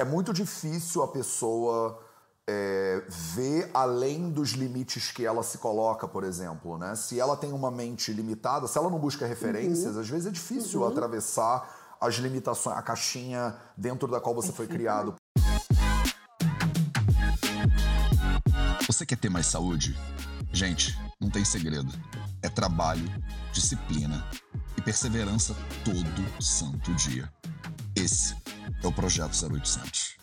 é muito difícil a pessoa é, ver além dos limites que ela se coloca, por exemplo, né? Se ela tem uma mente limitada, se ela não busca referências, uhum. às vezes é difícil uhum. atravessar as limitações, a caixinha dentro da qual você foi criado. Você quer ter mais saúde? Gente, não tem segredo. É trabalho, disciplina e perseverança todo santo dia. Esse é o Projeto 0800.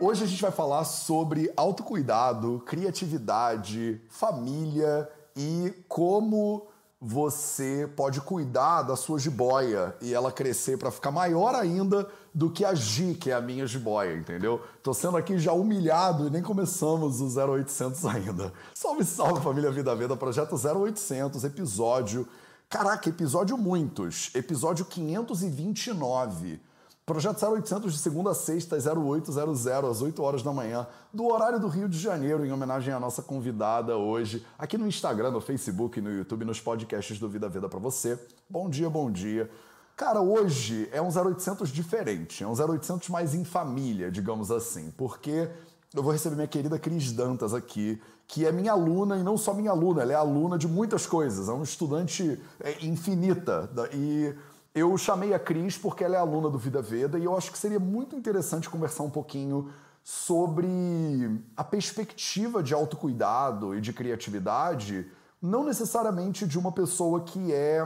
Hoje a gente vai falar sobre autocuidado, criatividade, família e como você pode cuidar da sua jiboia e ela crescer para ficar maior ainda do que a Gi, que é a minha jiboia, entendeu? Tô sendo aqui já humilhado e nem começamos o 0800 ainda. Salve, salve família Vida Veda, projeto 0800, episódio. Caraca, episódio muitos. Episódio 529. Projeto 0800 de segunda a sexta, 0800, às 8 horas da manhã, do horário do Rio de Janeiro, em homenagem à nossa convidada hoje, aqui no Instagram, no Facebook, no YouTube, nos podcasts do Vida Vida para você. Bom dia, bom dia. Cara, hoje é um 0800 diferente, é um 0800 mais em família, digamos assim, porque eu vou receber minha querida Cris Dantas aqui, que é minha aluna e não só minha aluna, ela é aluna de muitas coisas, é uma estudante é, infinita e eu chamei a Cris porque ela é aluna do Vida Veda e eu acho que seria muito interessante conversar um pouquinho sobre a perspectiva de autocuidado e de criatividade, não necessariamente de uma pessoa que é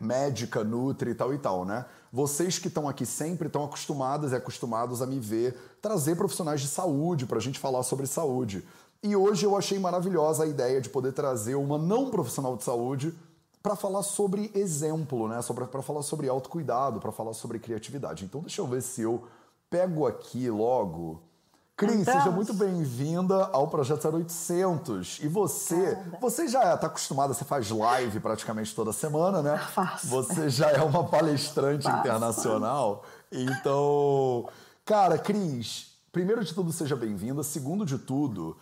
médica, nutri e tal e tal, né? Vocês que estão aqui sempre estão acostumadas e acostumados a me ver trazer profissionais de saúde para a gente falar sobre saúde. E hoje eu achei maravilhosa a ideia de poder trazer uma não profissional de saúde para falar sobre exemplo, né? Para falar sobre autocuidado, para falar sobre criatividade. Então deixa eu ver se eu pego aqui logo. Cris, então... seja muito bem-vinda ao Projeto 0800. E você, você já está acostumada, você faz live praticamente toda semana, né? Faço. Você já é uma palestrante Faço. internacional. Então, cara, Cris, primeiro de tudo, seja bem-vinda. Segundo de tudo,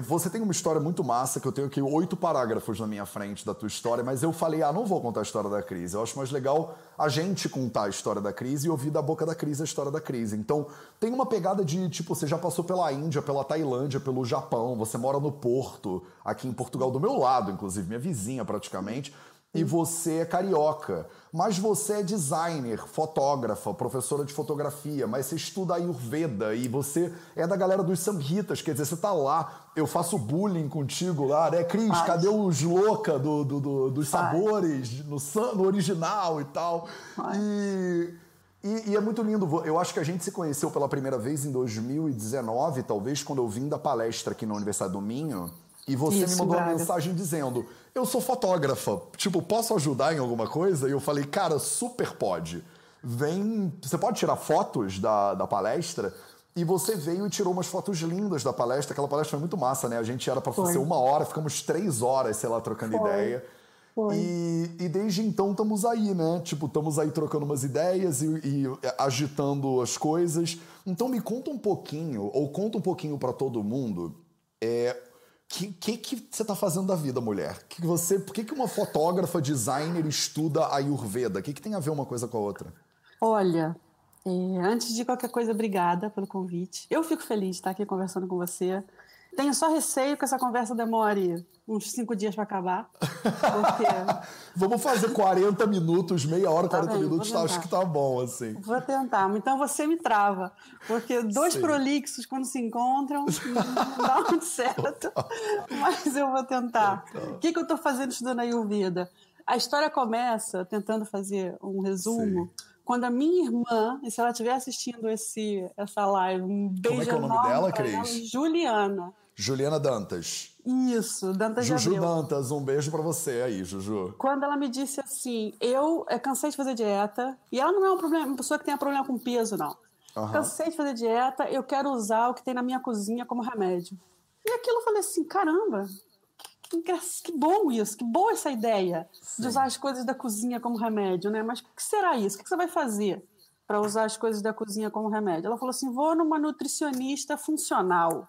você tem uma história muito massa, que eu tenho aqui oito parágrafos na minha frente da tua história, mas eu falei, ah, não vou contar a história da crise. Eu acho mais legal a gente contar a história da crise e ouvir da boca da crise a história da crise. Então, tem uma pegada de, tipo, você já passou pela Índia, pela Tailândia, pelo Japão, você mora no Porto, aqui em Portugal, do meu lado, inclusive, minha vizinha praticamente e você é carioca. Mas você é designer, fotógrafa, professora de fotografia, mas você estuda Ayurveda e você é da galera dos samhitas, quer dizer, você tá lá, eu faço bullying contigo lá, né? Cris, Ai. cadê os louca do, do, do dos sabores no, no, original e tal? E, e, e é muito lindo. Eu acho que a gente se conheceu pela primeira vez em 2019, talvez, quando eu vim da palestra aqui na Universidade do Minho. E você Isso, me mandou Braga. uma mensagem dizendo: Eu sou fotógrafa, tipo, posso ajudar em alguma coisa? E eu falei: Cara, super pode. Vem. Você pode tirar fotos da, da palestra? E você veio e tirou umas fotos lindas da palestra. Aquela palestra foi muito massa, né? A gente era para fazer uma hora, ficamos três horas, sei lá, trocando foi. ideia. Foi. E, e desde então estamos aí, né? Tipo, estamos aí trocando umas ideias e, e, agitando as coisas. Então me conta um pouquinho, ou conta um pouquinho para todo mundo, é, que, que, que você está fazendo da vida, mulher? Que você, por que, que uma fotógrafa, designer estuda a Ayurveda? O que, que tem a ver uma coisa com a outra? Olha, é, antes de qualquer coisa, obrigada pelo convite. Eu fico feliz de estar aqui conversando com você. Tenho só receio que essa conversa demore uns cinco dias para acabar. Porque... Vamos fazer 40 minutos, meia hora, 40 tá minutos, tá, acho que tá bom, assim. Vou tentar. Então você me trava. Porque dois Sim. prolixos, quando se encontram, não dá muito certo. Mas eu vou tentar. O que, que eu tô fazendo estudando a Ayurveda? A história começa, tentando fazer um resumo, Sim. quando a minha irmã, e se ela estiver assistindo esse, essa live, um beijo Como é que é o nome dela, Cris? Juliana. Juliana Dantas. Isso, Dantas Juju Dantas, um beijo para você aí, Juju. Quando ela me disse assim, eu é, cansei de fazer dieta, e ela não é um problema, uma pessoa que tenha problema com peso, não. Uhum. Cansei de fazer dieta, eu quero usar o que tem na minha cozinha como remédio. E aquilo eu falei assim, caramba, que, que, que bom isso, que boa essa ideia Sim. de usar as coisas da cozinha como remédio, né? Mas o que será isso? O que você vai fazer para usar as coisas da cozinha como remédio? Ela falou assim, vou numa nutricionista funcional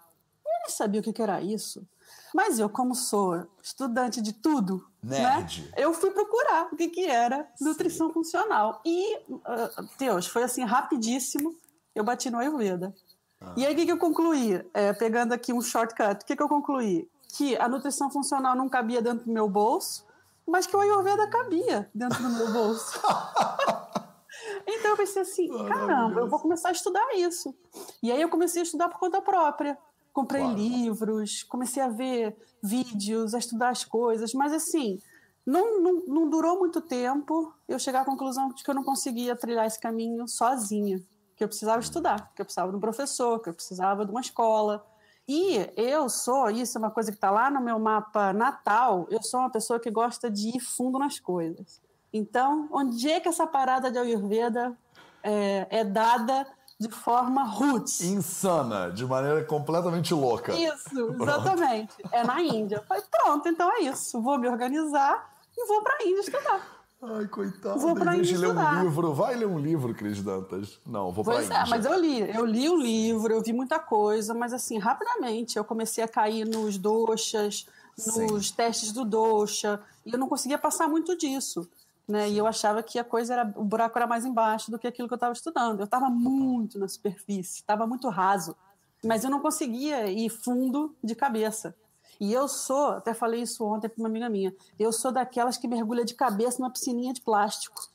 nem sabia o que, que era isso. Mas eu, como sou estudante de tudo, Nerd. Né, eu fui procurar o que, que era nutrição Sim. funcional. E, uh, Deus, foi assim, rapidíssimo, eu bati no Ayurveda. Ah. E aí, o que, que eu concluí? É, pegando aqui um shortcut, o que, que eu concluí? Que a nutrição funcional não cabia dentro do meu bolso, mas que o Ayurveda cabia dentro do meu bolso. então eu pensei assim, caramba, eu vou começar a estudar isso. E aí eu comecei a estudar por conta própria. Comprei claro. livros, comecei a ver vídeos, a estudar as coisas, mas assim, não, não, não durou muito tempo eu chegar à conclusão de que eu não conseguia trilhar esse caminho sozinha que eu precisava estudar, que eu precisava de um professor, que eu precisava de uma escola. E eu sou, isso é uma coisa que está lá no meu mapa natal, eu sou uma pessoa que gosta de ir fundo nas coisas. Então, onde é que essa parada de Ayurveda é, é dada de forma roots? Insana, de maneira completamente louca. Isso, exatamente. É na Índia. Eu falei, pronto, então é isso. Vou me organizar e vou para a Índia estudar. Ai, coitado. Vou pra Índia ler um livro. Vai ler um livro, Cris Dantas. Não, vou pois pra é, mas eu li. Eu li o livro, eu vi muita coisa, mas assim, rapidamente eu comecei a cair nos doxas, nos Sim. testes do doxa, e eu não conseguia passar muito disso. Né? E eu achava que a coisa era. O buraco era mais embaixo do que aquilo que eu estava estudando. Eu estava muito na superfície, estava muito raso. Mas eu não conseguia ir fundo de cabeça. E eu sou, até falei isso ontem para uma amiga minha, eu sou daquelas que mergulha de cabeça numa piscininha de plástico.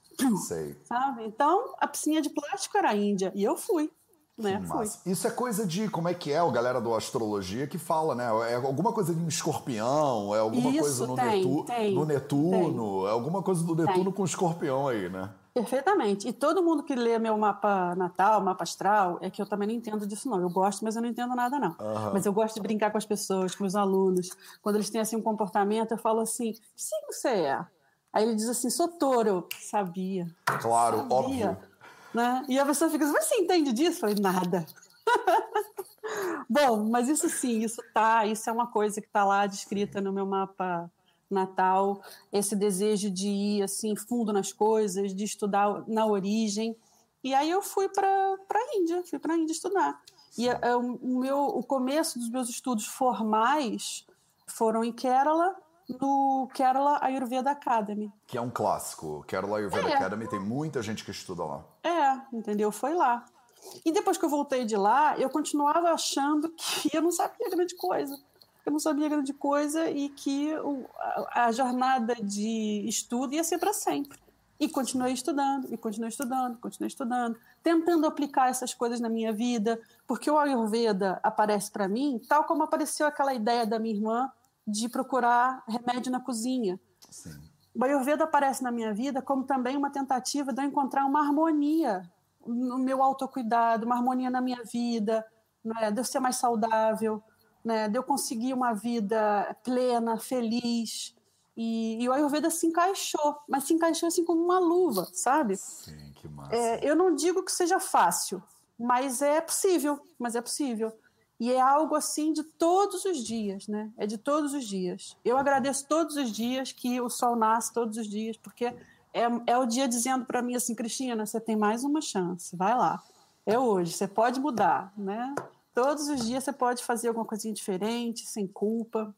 Sei. Sabe? Então, a piscininha de plástico era a Índia. E eu fui. Né? Isso é coisa de como é que é o galera do astrologia que fala, né? É alguma coisa de um escorpião, é alguma Isso, coisa no, tem, Netu tem, no Netuno, tem. é alguma coisa do Netuno com escorpião aí, né? Perfeitamente. E todo mundo que lê meu mapa natal, mapa astral, é que eu também não entendo disso, não. Eu gosto, mas eu não entendo nada, não. Uhum. Mas eu gosto de brincar com as pessoas, com os alunos. Quando eles têm assim um comportamento, eu falo assim: que signo você é? Aí ele diz assim: sou touro. Sabia. Claro, sabia. óbvio. Né? E a pessoa fica assim: você entende disso? Eu falei: nada. Bom, mas isso sim, isso tá, isso é uma coisa que está lá descrita no meu mapa Natal, esse desejo de ir assim fundo nas coisas, de estudar na origem. E aí eu fui para a Índia, fui para a Índia estudar. E é, o meu o começo dos meus estudos formais foram em Kerala, no Kerala Ayurveda Academy. Que é um clássico. Kerala Ayurveda é. Academy tem muita gente que estuda lá. É, entendeu? Foi lá. E depois que eu voltei de lá, eu continuava achando que eu não sabia grande coisa eu não sabia grande coisa e que a, jornada de estudo ia ser para sempre. E continuei estudando, e continuei estudando, continuei estudando, tentando aplicar essas coisas na minha vida, porque o Ayurveda aparece para mim, tal como apareceu aquela ideia da minha irmã de procurar remédio na cozinha. Sim. O Ayurveda aparece na minha vida como também uma tentativa de eu encontrar uma harmonia no meu autocuidado, uma harmonia na minha vida, né, de eu ser mais saudável, né, de eu conseguir uma vida plena, feliz. E, e, o Ayurveda se encaixou, mas se encaixou assim como uma luva, sabe? Sim, que massa. É, eu não digo que seja fácil, mas é possível, mas é possível. E é algo assim de todos os dias, né? É de todos os dias. Eu agradeço todos os dias que o sol nasce todos os dias, porque é, é o dia dizendo para mim assim, Cristina, você tem mais uma chance, vai lá. É hoje, você pode mudar, né? Todos os dias você pode fazer alguma coisinha diferente, sem culpa.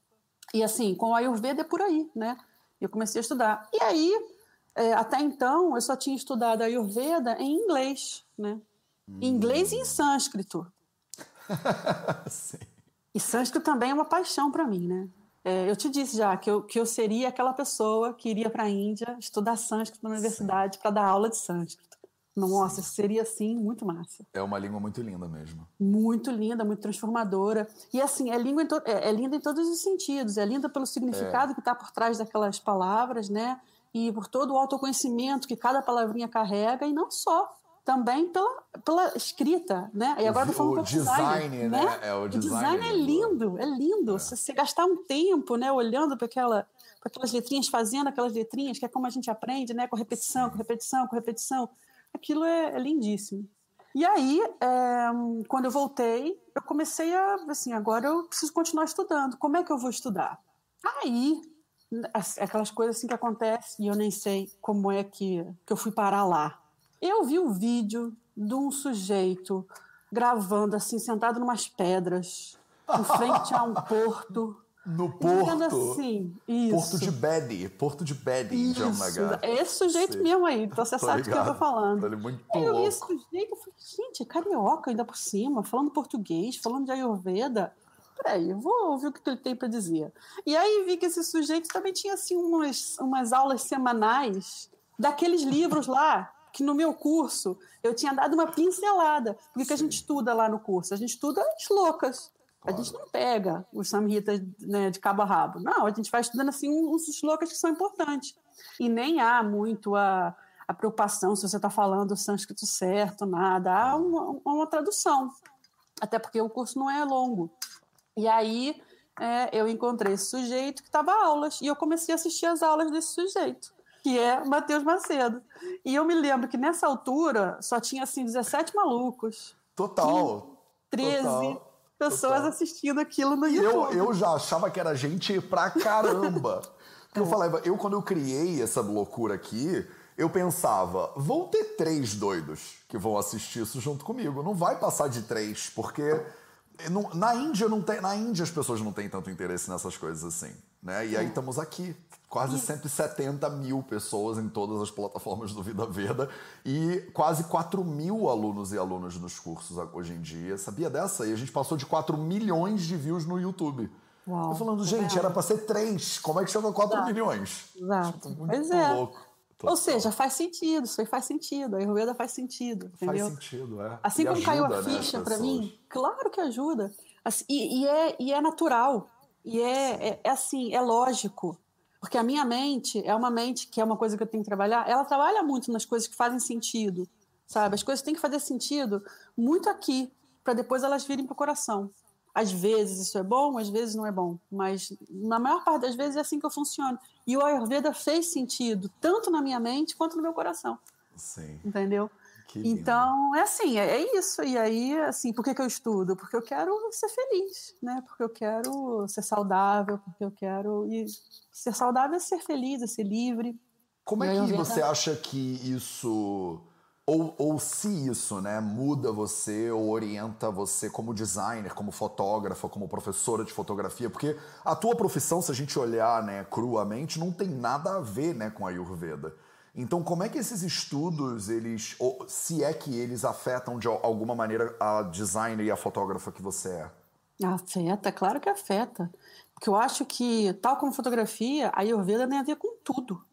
E assim, com o Ayurveda é por aí, né? Eu comecei a estudar. E aí, é, até então, eu só tinha estudado Ayurveda em inglês, né? Em inglês e em sânscrito. Sim. E sânscrito também é uma paixão para mim, né? É, eu te disse já que eu, que eu seria aquela pessoa que iria para a Índia estudar sânscrito na universidade para dar aula de sânscrito. Nossa, seria assim muito massa. É uma língua muito linda mesmo. Muito linda, muito transformadora. E assim, é, língua é, é linda em todos os sentidos. É linda pelo significado é. que está por trás daquelas palavras, né? E por todo o autoconhecimento que cada palavrinha carrega, e não só. Também pela, pela escrita, né? E agora o, falando o design, design, né? né? É, o, design, o design é lindo, é lindo. É. Você, você gastar um tempo, né, olhando para aquela para aquelas letrinhas, fazendo aquelas letrinhas, que é como a gente aprende, né? Com repetição, com repetição, com repetição aquilo é, é lindíssimo. E aí, é, quando eu voltei, eu comecei a, assim, agora eu preciso continuar estudando. Como é que eu vou estudar? Aí, aquelas coisas assim que acontecem e eu nem sei como é que, que eu fui parar lá. Eu vi o um vídeo de um sujeito gravando assim, sentado numas pedras, em frente a um porto, No Porto. Assim, isso. Porto de Bedi. Porto de em Jamnagar. É esse sujeito Sim. mesmo aí. Então você tô sabe o que eu tô falando. Ele é muito aí eu vi esse sujeito e falei, gente, é carioca ainda por cima, falando português, falando de Ayurveda. Peraí, eu vou ouvir o que ele tem para dizer. E aí vi que esse sujeito também tinha assim umas, umas aulas semanais daqueles livros lá que no meu curso eu tinha dado uma pincelada. Porque que a gente estuda lá no curso? A gente estuda as loucas. Claro. A gente não pega os samhitas né, de cabo a rabo. Não, a gente vai estudando assim uns loucas que são importantes. E nem há muito a, a preocupação se você está falando o sânscrito certo, nada. Há uma, uma, tradução. Até porque o curso não é longo. E aí é, eu encontrei esse sujeito que estava aulas. E eu comecei a assistir as aulas desse sujeito que é Matheus Macedo. E eu me lembro que nessa altura só tinha assim 17 malucos. Total. 13 total, pessoas total. assistindo aquilo no YouTube. Eu, eu já achava que era gente pra caramba. Porque eu é. falava, eu quando eu criei essa loucura aqui, eu pensava, vão ter três doidos que vão assistir isso junto comigo. Não vai passar de três, porque na Índia não tem, na Índia as pessoas não têm tanto interesse nessas coisas assim, né? E aí estamos aqui quase 170 mil pessoas em todas as plataformas do Vida Veda e quase 4 mil alunos e alunas nos cursos hoje em dia. Sabia dessa? E a gente passou de 4 milhões de views no YouTube. Uau, Eu falando, gente, era para ser 3. Como é que chegou a 4 Exato. milhões? Exato. Muito pois é. louco. Ou seja, faz sentido, isso aí faz sentido. A Ayurveda faz sentido, entendeu? Faz sentido, é. Assim e como ajuda, caiu a né, ficha né, para mim, claro que ajuda. Assim, e, e, é, e é natural. E é, é, é assim, é lógico. Porque a minha mente é uma mente que é uma coisa que eu tenho que trabalhar, ela trabalha muito nas coisas que fazem sentido, sabe? As coisas têm que fazer sentido muito aqui, para depois elas virem para o coração. Às vezes isso é bom, às vezes não é bom, mas na maior parte das vezes é assim que eu funciono. E o Ayurveda fez sentido, tanto na minha mente quanto no meu coração. Sim. Entendeu? Então, é assim, é, é, isso. E aí, assim, por que, que eu estudo? Porque eu quero ser feliz, né? Porque eu quero ser saudável, porque eu quero. E ser saudável é ser feliz, é ser livre. Como é que você acha que isso. Ou, ou se isso né, muda você ou orienta você como designer, como fotógrafa, como professora de fotografia, porque a tua profissão, se a gente olhar né, cruamente, não tem nada a ver né, com a Ayurveda. Então, como é que esses estudos, eles, ou se é que eles afetam de alguma maneira a designer e a fotógrafa que você é? Afeta, claro que afeta. Porque eu acho que, tal como fotografia, a Ayurveda tem a ver com tudo.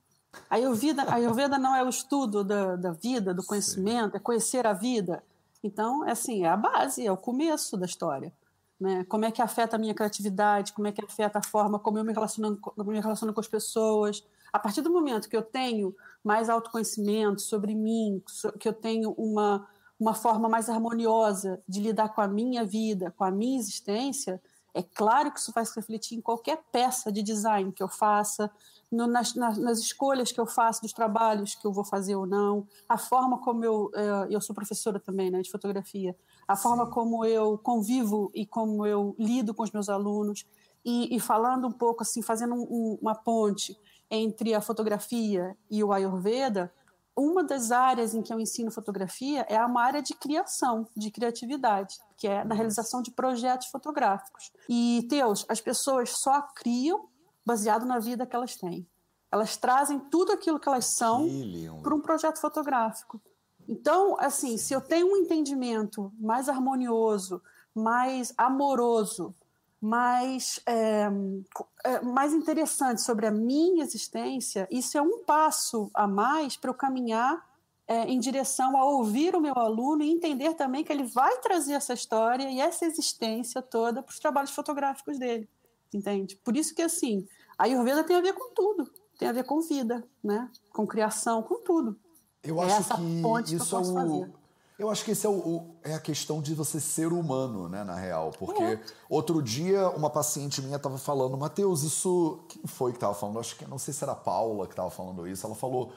A Ayurveda, a Ayurveda não é o estudo da, da vida, do conhecimento, Sim. é conhecer a vida. Então, é assim, é a base, é o começo da história. Né? Como é que afeta a minha criatividade, como é que afeta a forma como eu me relaciono, me relaciono com as pessoas. A partir do momento que eu tenho mais autoconhecimento sobre mim, que eu tenho uma, uma forma mais harmoniosa de lidar com a minha vida, com a minha existência, é claro que isso vai se refletir em qualquer peça de design que eu faça, no, nas, nas, nas, escolhas que eu faço dos trabalhos que eu vou fazer ou não, a forma como eu. Eh, eu sou professora também né, de fotografia, a Sim. forma como eu convivo e como eu lido com os meus alunos. E, e falando um pouco, assim, fazendo um, uma ponte entre a fotografia e o Ayurveda, uma das áreas em que eu ensino fotografia é uma área de criação, de criatividade, que é na realização de projetos fotográficos. E, Teus, as pessoas só criam baseado na vida que elas têm. Elas trazem tudo aquilo que elas são para um projeto fotográfico. Então, assim, se eu tenho um entendimento mais harmonioso, mais amoroso mais, é, é, mais interessante sobre a minha existência, isso é um passo a mais para eu caminhar é, em direção a ouvir o meu aluno e entender também que ele vai trazer essa história e essa existência toda para os trabalhos fotográficos dele, entende? Por isso que, assim, a Ayurveda tem a ver com tudo, tem a ver com vida, né? com criação, com tudo. Eu é acho que isso que é o, fazer. Eu acho que esse é, o, é, a questão de você ser humano, né, na real. Porque é. outro dia uma paciente minha estava falando, Matheus, isso. Quem foi que estava falando? Acho que não sei se era a Paula que estava falando isso. Ela falou.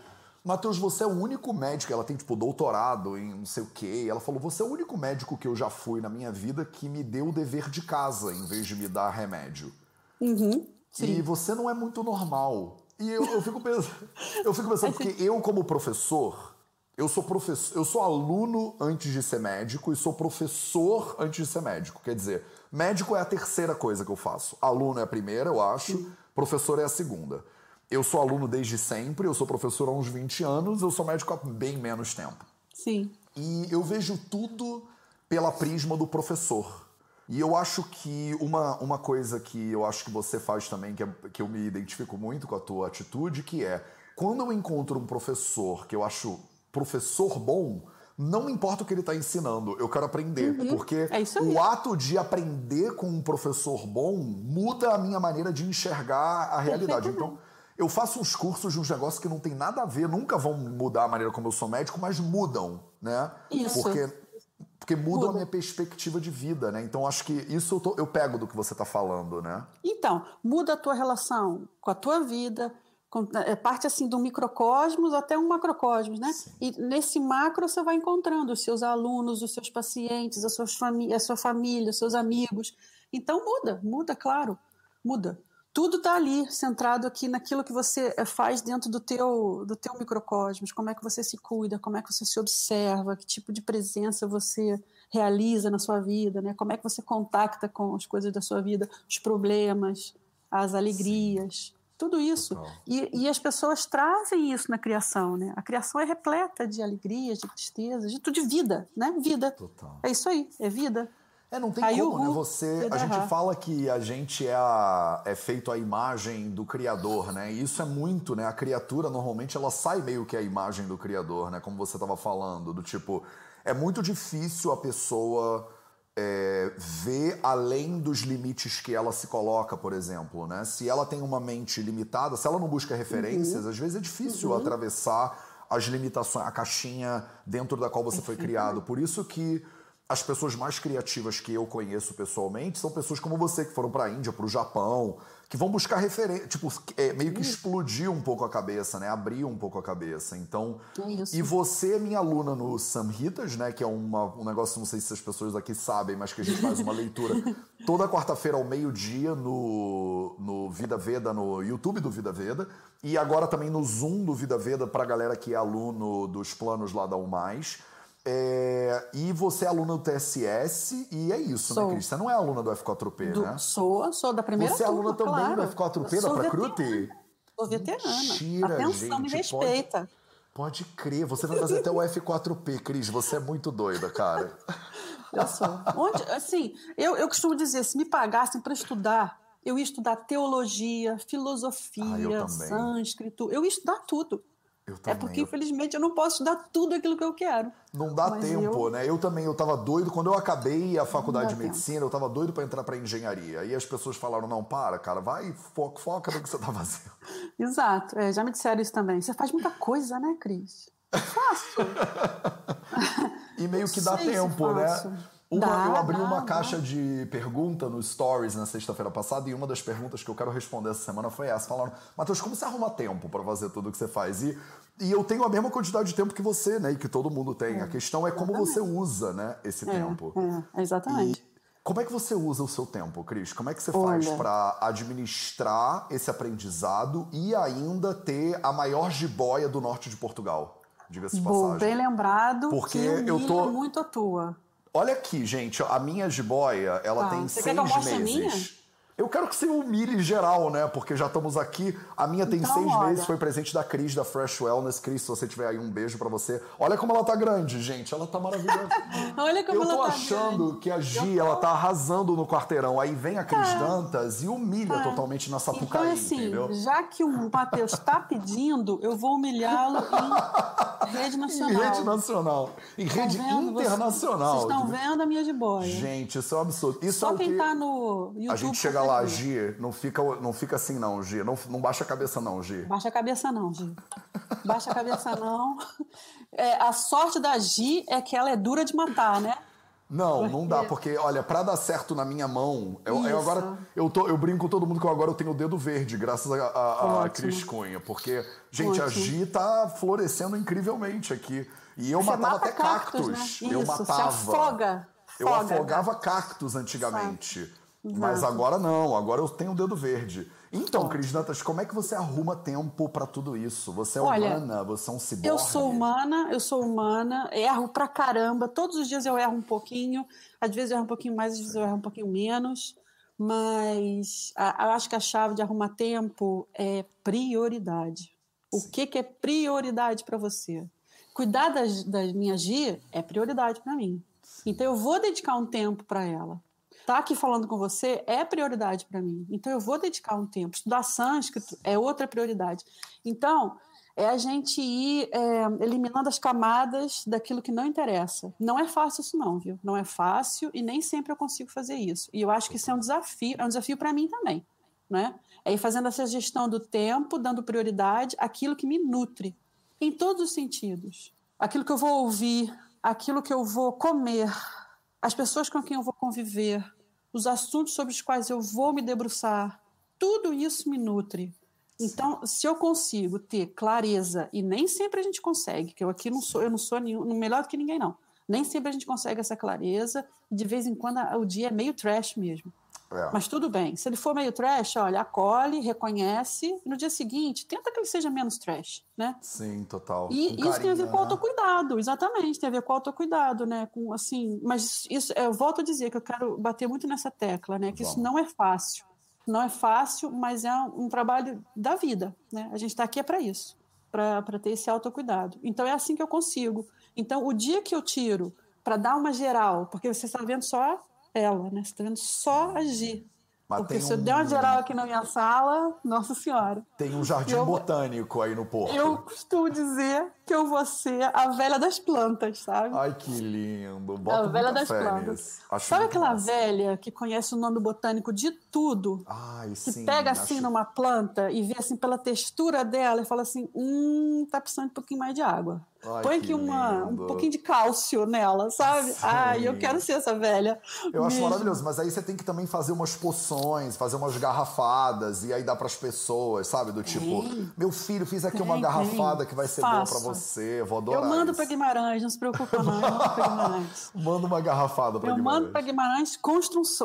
Matheus, você é o único médico, ela tem tipo doutorado em não sei o quê. Ela falou: Você é o único médico que eu já fui na minha vida que me deu o dever de casa em vez de me dar remédio. Uhum, e você não é muito normal. E eu, eu fico pensando, eu fico pensando porque eu, como professor, Eu sou professor, eu sou aluno antes de ser médico e sou professor antes de ser médico. Quer dizer, médico é a terceira coisa que eu faço. Aluno é a primeira, eu acho, Sim. professor é a segunda. Eu sou aluno desde sempre, eu sou professor há uns 20 anos, eu sou médico há bem menos tempo. Sim. E eu vejo tudo pela prisma do professor. E eu acho que uma, uma coisa que eu acho que você faz também, que, é, que eu me identifico muito com a tua atitude, que é quando eu encontro um professor que eu acho professor bom, não importa o que ele está ensinando, eu quero aprender. Uhum. Porque é o ato de aprender com um professor bom muda a minha maneira de enxergar a realidade. Então, eu faço uns cursos de uns negócios que não tem nada a ver, nunca vão mudar a maneira como eu sou médico, mas mudam, né? Isso. Porque, porque muda, muda. a minha perspectiva de vida, né? Então acho que isso eu, tô, eu pego do que você está falando, né? Então, muda a tua relação com a tua vida, parte assim do microcosmos até um macrocosmos, né? Sim. E nesse macro você vai encontrando os seus alunos, os seus pacientes, suas a sua família, os seus amigos. Então muda, muda, claro, muda. Tudo está ali, centrado aqui naquilo que você eh, faz dentro do teu, do teu microcosmos, como é que você se cuida, como é que você se observa, que tipo de presença você realiza na sua vida, né? Como é que você contacta com as coisas da sua vida, os problemas, as alegrias. Sim tudo isso. E, e, as pessoas trazem isso na criação, né? A criação é repleta de alegrias, de tristezas, de tudo de vida, né? Vida. Total. É isso aí, é vida. É, não tem aí como, né? Você, a gente fala que a gente é, a, é feito a imagem do criador, né? E isso é muito, né? A criatura normalmente ela sai meio que a imagem do criador, né? Como você estava falando, do tipo, é muito difícil a pessoa é, ver além dos limites que ela se coloca, por exemplo. Né? Se ela tem uma mente limitada, se ela não busca referências, uhum. às vezes é difícil uhum. atravessar as limitações, a caixinha dentro da qual você foi criado. Por isso que as pessoas mais criativas que eu conheço pessoalmente são pessoas como você, que foram para a Índia, para o Japão, que vão buscar referência, tipo, é, meio que explodir um pouco a cabeça, né? Abrir um pouco a cabeça. Então, é e você é minha aluna no Samhitas, né? Que é uma, um negócio, não sei se as pessoas aqui sabem, mas que a gente faz uma leitura toda quarta-feira ao meio-dia no, no Vida Veda, no YouTube do Vida Veda, e agora também no Zoom do Vida Veda para a galera que é aluno dos planos lá da UMais. É, e você é aluna do TSS e é isso, né, sou. né, Cris? Você não é aluna do F4P, do, né? Sou, sou da primeira Você é aluna turma, também claro. do F4P da Procrute? Sou veterana. Mentira, Atenção, gente, me respeita. Pode, pode crer, você vai fazer até o F4P, Cris. Você é muito doida, cara. Eu sou. Onde, assim, eu, eu costumo dizer, se me pagassem para estudar, eu ia estudar teologia, filosofia, ah, sânscrito, eu ia estudar tudo. Eu também, é porque, infelizmente, eu não posso estudar tudo aquilo que eu quero. Não dá Mas tempo, eu... né? Eu também, eu tava doido. Quando eu acabei a faculdade de medicina, tempo. eu tava doido para entrar para engenharia. E as pessoas falaram: não, para, cara, vai, foca, foca no que você tá fazendo. Exato. É, já me disseram isso também. Você faz muita coisa, né, Cris? Faço. e meio que dá tempo, né? Uma, dá, eu abri dá, uma dá. caixa de pergunta no Stories na sexta-feira passada e uma das perguntas que eu quero responder essa semana foi essa. Falaram, Matheus, como você arruma tempo para fazer tudo o que você faz? E, e eu tenho a mesma quantidade de tempo que você, né? E que todo mundo tem. É, a questão é como você usa, né, esse é, tempo. É, exatamente. E como é que você usa o seu tempo, Cris? Como é que você Olha. faz para administrar esse aprendizado e ainda ter a maior jiboia do norte de Portugal? Diga-se de passagem. Bem lembrado, porque que eu tô muito a tua. Olha aqui, gente, a minha jiboia, ela ah, tem seis meses. Eu quero que você humilhe geral, né? Porque já estamos aqui. A minha tem então, seis olha. meses, foi presente da Cris, da Fresh Wellness. Cris, se você tiver aí, um beijo para você. Olha como ela tá grande, gente. Ela tá maravilhosa. olha como Eu tô ela tá achando grande. que a Gi, ela tá arrasando no quarteirão. Aí vem a Cris tá. Dantas e humilha tá. totalmente na Sapucaí, então, assim, entendeu? Já que o Matheus tá pedindo, eu vou humilhá-lo em rede nacional. Em rede nacional. Em rede internacional. Vocês estão vendo a minha jiboia. Gente, isso é um absurdo. Isso Só é quem que... tá no YouTube. A gente chega lá, Gi, não fica, não fica assim não, Gi. Não, não baixa a cabeça não, Gi. Baixa a cabeça não, Gi. Baixa a cabeça não. É, a sorte da Gi é que ela é dura de matar, né? Não, não dá, porque, olha, para dar certo na minha mão, eu, eu, agora eu, tô, eu brinco com todo mundo que eu agora eu tenho o dedo verde, graças a, a, a Cris Cunha. Porque, gente, Ótimo. a Gi tá florescendo incrivelmente aqui. E eu Você matava até cactos. cactos. Né? Eu Isso, matava. Você afoga. Eu afogava cactos antigamente. Mas agora não, agora eu tenho o dedo verde. Então, Cris Dantas, como é que você arruma tempo para tudo isso? Você é Olha, humana, você é um ciborgue? Eu sou humana, eu sou humana, erro pra caramba. Todos os dias eu erro um pouquinho, às vezes eu erro um pouquinho mais, às vezes eu erro um pouquinho menos. Mas a, eu acho que a chave de arrumar tempo é prioridade. O que, que é prioridade para você? Cuidar das, das minhas dias é prioridade para mim. Então eu vou dedicar um tempo para ela estar tá aqui falando com você é prioridade para mim. Então eu vou dedicar um tempo. Estudar sânscrito é outra prioridade. Então é a gente ir é, eliminando as camadas daquilo que não interessa. Não é fácil isso não, viu? Não é fácil e nem sempre eu consigo fazer isso. E eu acho que isso é um desafio, é um desafio para mim também, né? É ir fazendo essa gestão do tempo, dando prioridade àquilo que me nutre, em todos os sentidos. Aquilo que eu vou ouvir, aquilo que eu vou comer, as pessoas com quem eu vou conviver, os assuntos sobre os quais eu vou me debruçar, tudo isso me nutre. Então, se eu consigo ter clareza, e nem sempre a gente consegue, que eu aqui não sou, eu não sou nenhum, melhor do que ninguém, não. Nem sempre a gente consegue essa clareza, e de vez em quando o dia é meio trash mesmo. É. Mas tudo bem. Se ele for meio trash, olha, acolhe, reconhece, e no dia seguinte, tenta que ele seja menos trash, né? Sim, total. E com isso carinho, tem a ver com né? autocuidado, exatamente, tem a ver com autocuidado, né? Com, assim, mas isso, eu volto a dizer que eu quero bater muito nessa tecla, né? Que Vamos. isso não é fácil. Não é fácil, mas é um, um trabalho da vida, né? A gente está aqui é para isso, para ter esse autocuidado. Então é assim que eu consigo. Então, o dia que eu tiro para dar uma geral, porque você está vendo só ela, né? Você está vendo só agir. Mas Porque se um... eu der uma geral aqui na minha sala, nossa senhora. Tem um jardim eu, botânico aí no porto. Eu costumo dizer que eu vou ser a velha das plantas, sabe? Ai, que lindo. Bota a velha das plantas. Sabe aquela massa. velha que conhece o nome botânico de tudo? Ai, que sim. Que pega assim acho... numa planta e vê assim pela textura dela e fala assim: hum, tá precisando de um pouquinho mais de água. Ai, Põe aqui uma, um pouquinho de cálcio nela, sabe? Sim. Ai, eu quero ser essa velha. Eu mesmo. acho maravilhoso, mas aí você tem que também fazer umas poções, fazer umas garrafadas, e aí dá pras pessoas, sabe? Do tipo, meu filho, fiz aqui tem, uma garrafada tem. que vai ser boa pra você, vou adorar. Eu mando isso. pra Guimarães, não se preocupa, não. Eu mando pra Guimarães. Manda uma garrafada pra eu Guimarães. Eu mando pra Guimarães com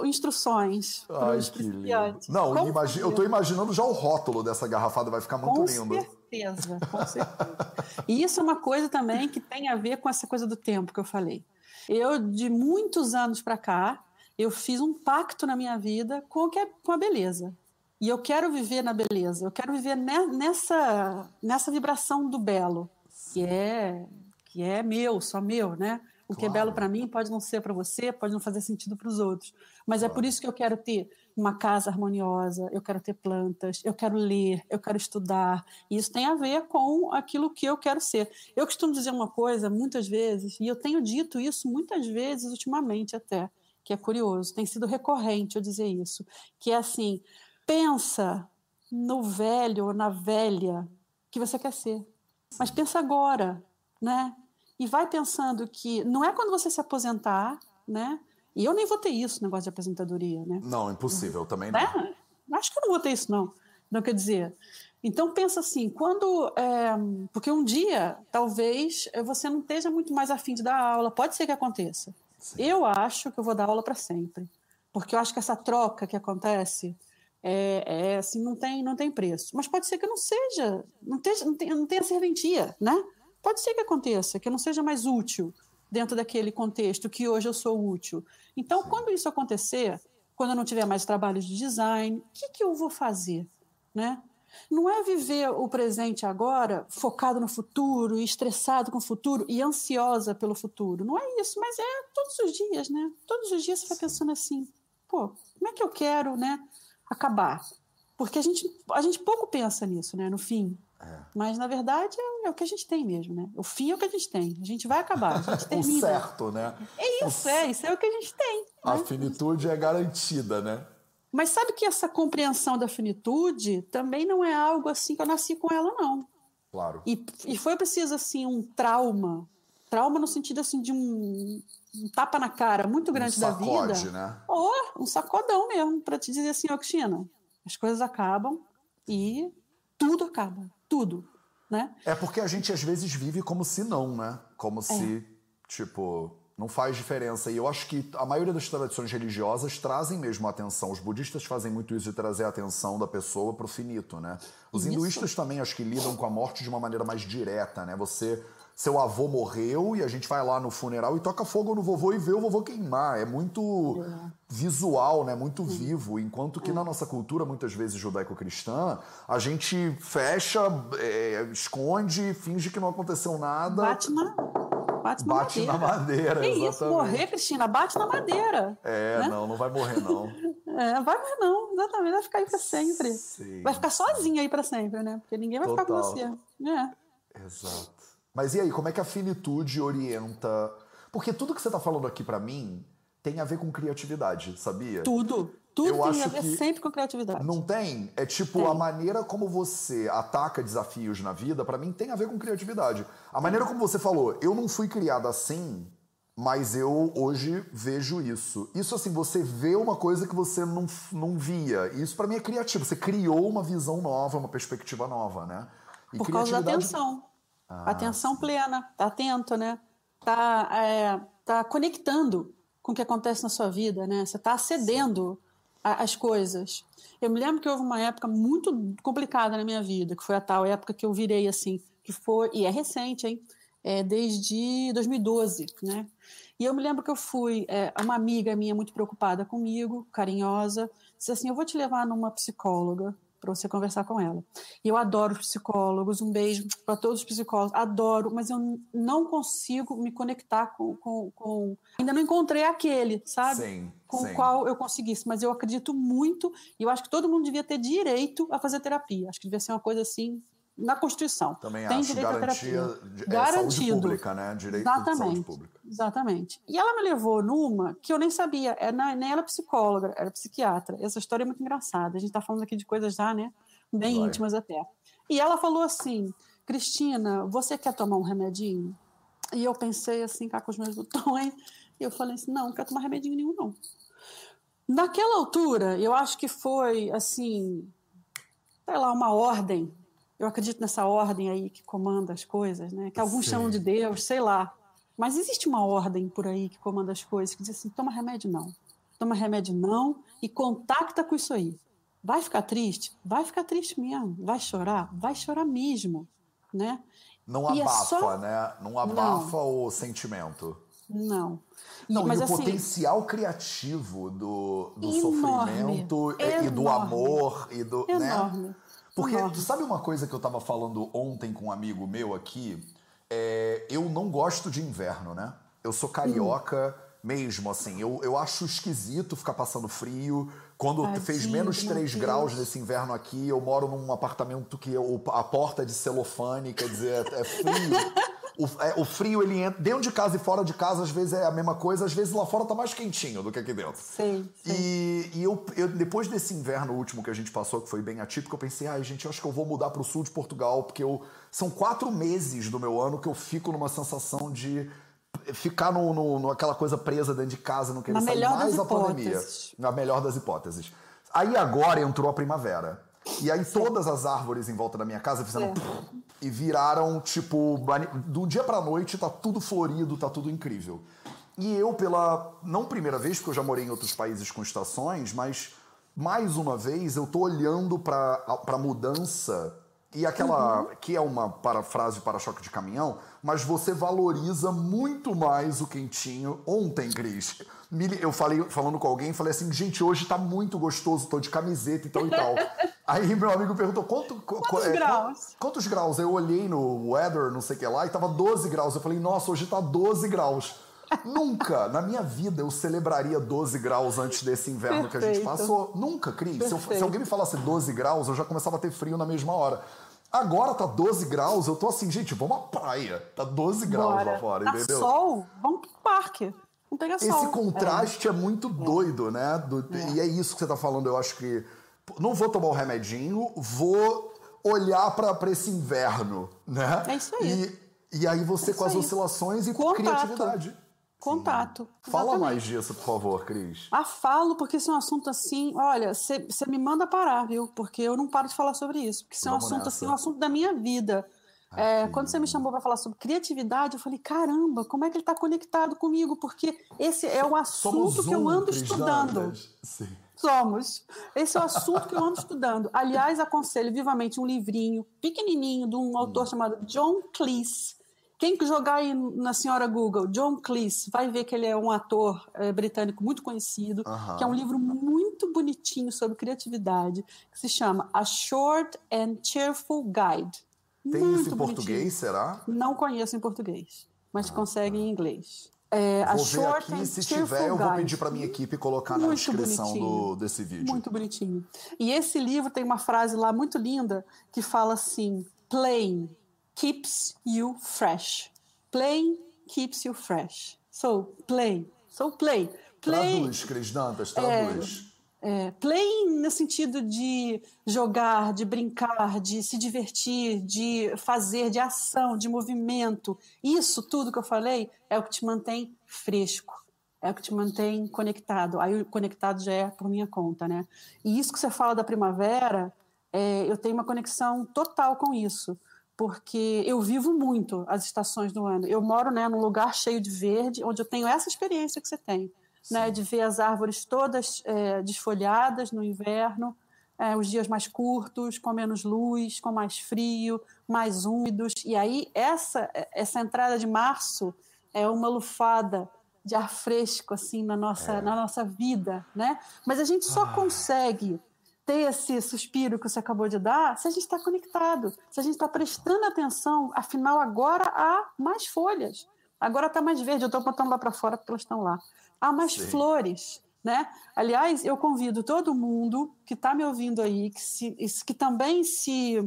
instruções. Ai, que lindo. Não, imagi eu tô imaginando já o rótulo dessa garrafada, vai ficar muito com lindo. Certeza certeza, com certeza. e isso é uma coisa também que tem a ver com essa coisa do tempo que eu falei. Eu, de muitos anos para cá, eu fiz um pacto na minha vida com, é, com a beleza. E eu quero viver na beleza, eu quero viver nessa, nessa vibração do belo, que é, que é meu, só meu, né? O claro. que é belo para mim pode não ser para você, pode não fazer sentido para os outros. Mas claro. é por isso que eu quero ter uma casa harmoniosa, eu quero ter plantas, eu quero ler, eu quero estudar. E isso tem a ver com aquilo que eu quero ser. Eu costumo dizer uma coisa muitas vezes, e eu tenho dito isso muitas vezes ultimamente até, que é curioso, tem sido recorrente eu dizer isso, que é assim, pensa no velho ou na velha que você quer ser. Mas pensa agora, né? E vai pensando que não é quando você se aposentar, né? E eu nem vou ter isso, negócio de aposentadoria, né? Não, impossível, também não. É, acho que eu não vou ter isso, não. Não quer dizer. Então pensa assim, quando. É, porque um dia, talvez, você não esteja muito mais afim de dar aula. Pode ser que aconteça. Sim. Eu acho que eu vou dar aula para sempre. Porque eu acho que essa troca que acontece é, é, assim, não tem, não tem preço. Mas pode ser que não seja, não, tenha, não, tenha, não tenha serventia, né? Pode ser que aconteça, que eu não seja mais útil dentro daquele contexto que hoje eu sou útil. Então, Sim. quando isso acontecer, quando eu não tiver mais trabalho de design, o que, que eu vou fazer? Né? Não é viver o presente agora focado no futuro, estressado com o futuro e ansiosa pelo futuro. Não é isso, mas é todos os dias, né? Todos os dias você vai pensando assim, pô, como é que eu quero, né, acabar? Porque a gente, a gente pouco pensa nisso, né, no fim. É. Mas, na verdade, é, é, o que a gente tem mesmo, né? O fim é o que a gente tem. A gente vai acabar, a gente termina. o certo, né? É isso, é. Isso é o que a gente tem. A né? finitude é garantida, né? Mas sabe que essa compreensão da finitude também não é algo assim que eu nasci com ela, não. Claro. E, e foi preciso, assim, um trauma. Trauma no sentido, assim, de um, um tapa na cara muito grande um sacode, da vida. né? Ou um sacodão mesmo, para te dizer assim, ó, Cristina, as coisas acabam e tudo acaba tudo, né? É porque a gente às vezes vive como se não, né? Como é. se, tipo, Não faz diferença. E eu acho que a maioria das tradições religiosas trazem mesmo atenção. Os budistas fazem muito isso de trazer a atenção da pessoa para o finito, né? Os isso. hinduístas também acho que lidam com a morte de uma maneira mais direta, né? Você seu avô morreu e a gente vai lá no funeral e toca fogo no vovô e vê o vovô queimar. É muito é. visual, né? Muito vivo. Enquanto que na nossa cultura, muitas vezes judaico-cristã, a gente fecha, é, esconde, finge que não aconteceu nada. Bate na, bate na bate madeira. na madeira. Que exatamente. isso, morrer, Cristina? Bate na madeira. É, né? não, não vai morrer, não. É, vai morrer não, exatamente, vai ficar aí pra sempre. Sim. Vai ficar sozinha aí pra sempre, né? Porque ninguém vai Total. ficar com você. É. Exato. Mas e aí, como é que a finitude orienta? Porque tudo que você está falando aqui para mim tem a ver com criatividade, sabia? Tudo. Tudo eu tem a ver sempre com criatividade. Não tem? É tipo tem. a maneira como você ataca desafios na vida, para mim tem a ver com criatividade. A maneira como você falou, eu não fui criada assim, mas eu hoje vejo isso. Isso assim, você vê uma coisa que você não, não via. Isso para mim é criativo. Você criou uma visão nova, uma perspectiva nova, né? E Por causa da atenção. Ah, Atenção sim. plena, tá atento, né? Tá, é, tá conectando com o que acontece na sua vida, né? Você tá acedendo às coisas. Eu me lembro que houve uma época muito complicada na minha vida, que foi a tal época que eu virei assim, que foi, e é recente, hein? É desde 2012, né? E eu me lembro que eu fui, é, uma amiga minha muito preocupada comigo, carinhosa, disse assim: Eu vou te levar numa psicóloga para você conversar com ela. E eu adoro psicólogos, um beijo para todos os psicólogos, adoro, mas eu não consigo me conectar com. com, com... Ainda não encontrei aquele, sabe? Sim, com sim. o qual eu conseguisse, mas eu acredito muito e eu acho que todo mundo devia ter direito a fazer terapia. Acho que devia ser uma coisa assim na Constituição. Também tem acho. direito Garantia, à terapia. É, Garantido. Saúde pública, né? Direito Exatamente. de saúde pública. Exatamente. E ela me levou numa que eu nem sabia, é, nem ela é psicóloga, era psiquiatra. Essa história é muito engraçada. A gente está falando aqui de coisas já, né? Bem Vai. íntimas até. E ela falou assim: Cristina, você quer tomar um remedinho? E eu pensei assim, cá com os meus botões. E eu falei assim: não, não quero tomar remedinho nenhum, não. Naquela altura, eu acho que foi assim, sei lá, uma ordem eu acredito nessa ordem aí que comanda as coisas, né? Que alguns Sim. chamam de Deus, sei lá. Mas existe uma ordem por aí que comanda as coisas, que diz assim: toma remédio não. Toma remédio não e contacta com isso aí. Vai ficar triste? Vai ficar triste mesmo. Vai chorar? Vai chorar mesmo, né? Não e abafa, é só... né? Não abafa não. o sentimento. Não. Não, Mas, e o assim, potencial criativo do, do sofrimento enorme. e do amor e do. Né? Enorme. Né? Porque tu sabe uma coisa que eu tava falando ontem com um amigo meu aqui? É, eu não gosto de inverno, né? Eu sou carioca hum. mesmo, assim. Eu, eu acho esquisito ficar passando frio. Quando Tadinho, fez menos 3 graus nesse inverno aqui, eu moro num apartamento que eu, a porta é de celofane, quer dizer, é, é frio. O, é, o, frio, ele entra dentro de casa e fora de casa, às vezes é a mesma coisa, às vezes lá fora tá mais quentinho do que aqui dentro. Sim. sim. E, e eu, eu, depois desse inverno último que a gente passou, que foi bem atípico, eu pensei, ai, gente, eu acho que eu vou mudar pro sul de Portugal, porque eu, são quatro meses do meu ano que eu fico numa sensação de ficar no, no, naquela coisa presa dentro de casa, não querer sair mais a pandemia. Na melhor das hipóteses. Aí agora entrou a primavera. E aí todas as árvores em volta da minha casa fizeram. É. E viraram, tipo, do dia pra noite tá tudo florido, tá tudo incrível. E eu, pela. Não primeira vez, porque eu já morei em outros países com estações, mas mais uma vez eu tô olhando pra, pra mudança. E aquela. Uhum. que é uma parafrase para-choque de caminhão, mas você valoriza muito mais o quentinho. Ontem, Cris, eu falei falando com alguém, falei assim, gente, hoje tá muito gostoso, tô de camiseta e tal e tal. Aí meu amigo perguntou quanto, quantos é, graus? Quantos graus? Eu olhei no weather, não sei o que lá, e tava 12 graus. Eu falei, nossa, hoje tá 12 graus. Nunca na minha vida eu celebraria 12 graus antes desse inverno Perfeito. que a gente passou. Nunca, Cris. Se, se, alguém me falasse 12 graus, eu já começava a ter frio na mesma hora. Agora tá 12 graus, eu tô assim, gente, vamos à praia. Tá 12 graus Bora. lá fora, tá entendeu? sol, vamos pro parque. Não pega sol. Esse contraste é, é muito doido, né? Do, é. E é isso que você tá falando, eu acho que não vou tomar o remedinho, vou olhar para esse inverno, né? É isso aí. E, e aí você é com as aí. oscilações e com criatividade. Contato. Fala mais disso, por favor, Cris. Ah, falo, porque isso é um assunto assim. Olha, você me manda parar, viu? Porque eu não paro de falar sobre isso. Porque isso é um assunto nessa. assim, um assunto da minha vida. É, quando você me chamou para falar sobre criatividade, eu falei: caramba, como é que ele está conectado comigo? Porque esse é o assunto que eu ando estudando. Sim. Somos. Esse é o assunto que eu ando estudando. Aliás, aconselho vivamente um livrinho pequenininho de um autor hum. chamado John Cleese. Quem jogar aí na senhora Google, John Cleese, vai ver que ele é um ator é, britânico muito conhecido, que é um livro muito bonitinho sobre criatividade, que se chama A Short and Cheerful Guide. Tem muito isso em bonitinho. português, será? Não conheço em português, mas ah, consegue tá. em inglês. É, vou ver aqui, se tiver, eu vou pedir para minha equipe colocar muito na descrição do, desse vídeo. Muito bonitinho. E esse livro tem uma frase lá muito linda que fala assim: playing keeps you fresh. Playing keeps you fresh. So, play. So, play. play traduz, Cris Dantas, traduz. É, é, playing no sentido de jogar, de brincar, de se divertir, de fazer, de ação, de movimento. Isso tudo que eu falei é o que te mantém fresco, é o que te mantém conectado. Aí o conectado já é por minha conta, né? E isso que você fala da primavera, é, eu tenho uma conexão total com isso, porque eu vivo muito as estações do ano. Eu moro né, num lugar cheio de verde, onde eu tenho essa experiência que você tem né, de ver as árvores todas é, desfolhadas no inverno, é, os dias mais curtos, com menos luz, com mais frio, mais úmidos. E aí, essa, essa entrada de março é uma lufada de ar fresco assim na nossa, é. na nossa vida, né? Mas a gente só ah. consegue ter esse suspiro que você acabou de dar se a gente está conectado, se a gente está prestando atenção, afinal agora há mais folhas, agora está mais verde, eu estou botando lá para fora porque elas estão lá há mais Sim. flores. Né? Aliás, eu convido todo mundo que está me ouvindo aí, que, se, que também se,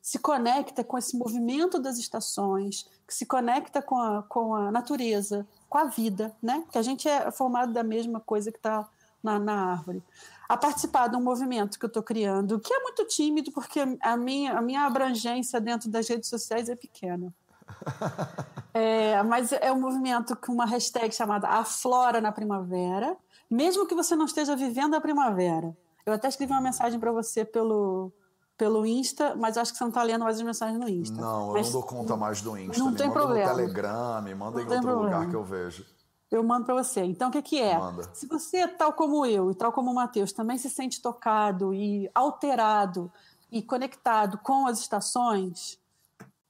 se conecta com esse movimento das estações, que se conecta com a, com a natureza, com a vida, né? que a gente é formado da mesma coisa que está na, na árvore. A participar de um movimento que eu estou criando, que é muito tímido, porque a minha, a minha abrangência dentro das redes sociais é pequena. É, mas é um movimento com uma hashtag chamada Aflora na Primavera, mesmo que você não esteja vivendo a primavera. Eu até escrevi uma mensagem para você pelo, pelo Insta, mas acho que você não está lendo mais as mensagens no Insta. Não, mas, eu não dou conta mais do Insta. Não me tem manda problema. no Telegram, me manda não em outro problema. lugar que eu vejo. Eu mando para você. Então, o que, que é? Manda. Se você, tal como eu e tal como o Matheus, também se sente tocado e alterado e conectado com as estações,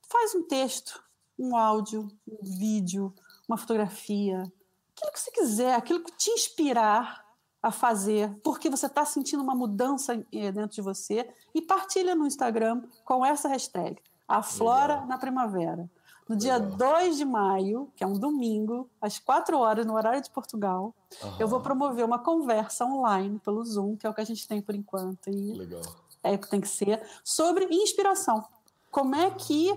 faz um texto, um áudio, um vídeo, uma fotografia, aquilo que você quiser, aquilo que te inspirar a fazer, porque você está sentindo uma mudança eh, dentro de você e partilha no Instagram com essa hashtag, a Flora Legal. na Primavera. No dia Legal. 2 de maio, que é um domingo, às 4 horas, no horário de Portugal, uhum. eu vou promover uma conversa online pelo Zoom, que é o que a gente tem por enquanto. E Legal. É o que tem que ser, sobre inspiração. Como é que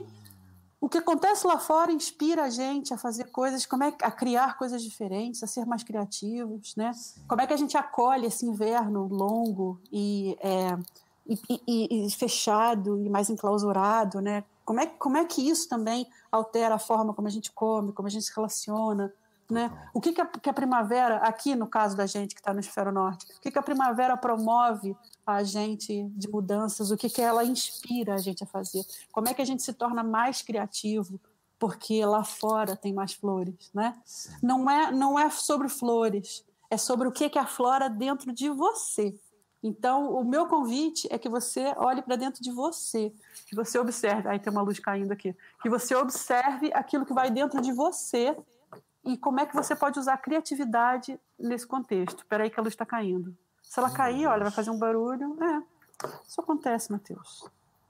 o que acontece lá fora inspira a gente a fazer coisas, como é a criar coisas diferentes, a ser mais criativos, né? Como é que a gente acolhe esse inverno longo e, é, e, e, e, fechado e mais enclausurado, né? Como é, como é que isso também altera a forma como a gente come, como a gente se relaciona, né? O que, que, a, que a primavera, aqui no caso da gente que está no Esfero Norte, o que, que a primavera promove a gente de mudanças, o que, que ela inspira a gente a fazer? Como é que a gente se torna mais criativo? Porque lá fora tem mais flores, né? Não é, não é sobre flores, é sobre o que, que aflora dentro de você. Então, o meu convite é que você olhe para dentro de você, que você observe. Aí tem uma luz caindo aqui. Que você observe aquilo que vai dentro de você e como é que você pode usar a criatividade nesse contexto. Espera aí que a luz está caindo. Se ela cair, olha, vai fazer um barulho. É, isso acontece, Matheus.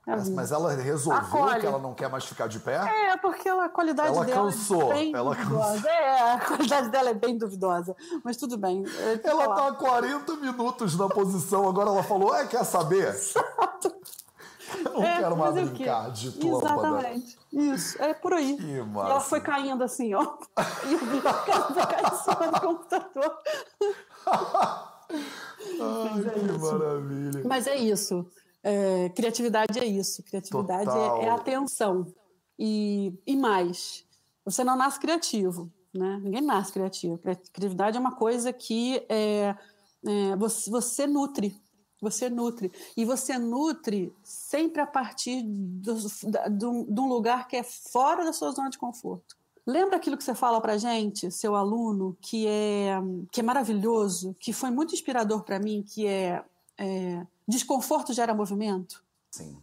É mas, mas, ela resolveu Acolhe. que ela não quer mais ficar de pé? É, porque ela, a qualidade ela dela cansou. é bem ela duvidosa. Cansou. É, a qualidade dela é bem duvidosa. Mas tudo bem. Ela está há 40 minutos na posição, agora ela falou, é, quer saber? Exato. Não é, quero mais brincar de lâmpada. Exatamente. Isso, é por aí. Que e ela foi caindo assim, ó. E eu vi ela em cima do computador. Ai, é que isso. maravilha. Mas é isso. É, criatividade é isso. Criatividade é, é, atenção. E, e mais, você não nasce criativo. Né? Ninguém nasce criativo. Criatividade é uma coisa que é, é, você, você nutre Você nutre. E você nutre sempre a partir do, do, de um lugar que é fora da sua zona de conforto. Lembra aquilo que você fala para gente, seu aluno, que é, que é maravilhoso, que foi muito inspirador para mim, que é, é, desconforto gera movimento? Sim.